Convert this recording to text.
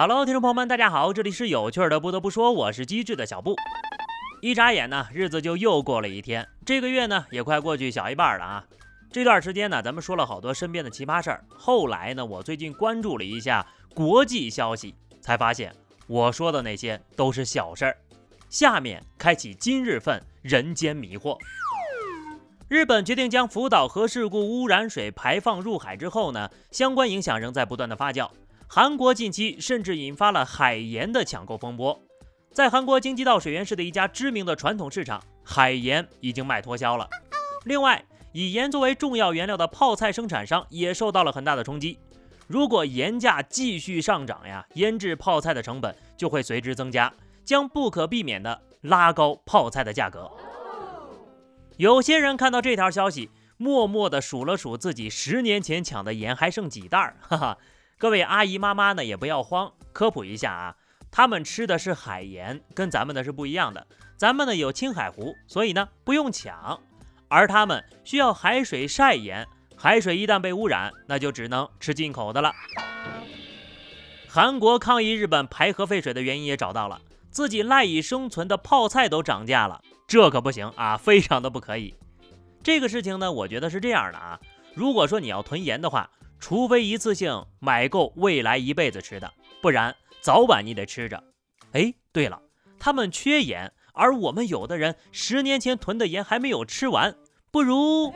Hello，听众朋友们，大家好，这里是有趣的。不得不说，我是机智的小布。一眨眼呢，日子就又过了一天，这个月呢也快过去小一半了啊。这段时间呢，咱们说了好多身边的奇葩事儿。后来呢，我最近关注了一下国际消息，才发现我说的那些都是小事儿。下面开启今日份人间迷惑。日本决定将福岛核事故污染水排放入海之后呢，相关影响仍在不断的发酵。韩国近期甚至引发了海盐的抢购风波，在韩国京畿道水源市的一家知名的传统市场，海盐已经卖脱销了。另外，以盐作为重要原料的泡菜生产商也受到了很大的冲击。如果盐价继续上涨呀，腌制泡菜的成本就会随之增加，将不可避免的拉高泡菜的价格。有些人看到这条消息，默默地数了数自己十年前抢的盐还剩几袋儿，哈哈。各位阿姨妈妈呢，也不要慌，科普一下啊，他们吃的是海盐，跟咱们的是不一样的。咱们呢有青海湖，所以呢不用抢，而他们需要海水晒盐，海水一旦被污染，那就只能吃进口的了。韩国抗议日本排核废水的原因也找到了，自己赖以生存的泡菜都涨价了，这可不行啊，非常的不可以。这个事情呢，我觉得是这样的啊，如果说你要囤盐的话。除非一次性买够未来一辈子吃的，不然早晚你得吃着。哎，对了，他们缺盐，而我们有的人十年前囤的盐还没有吃完，不如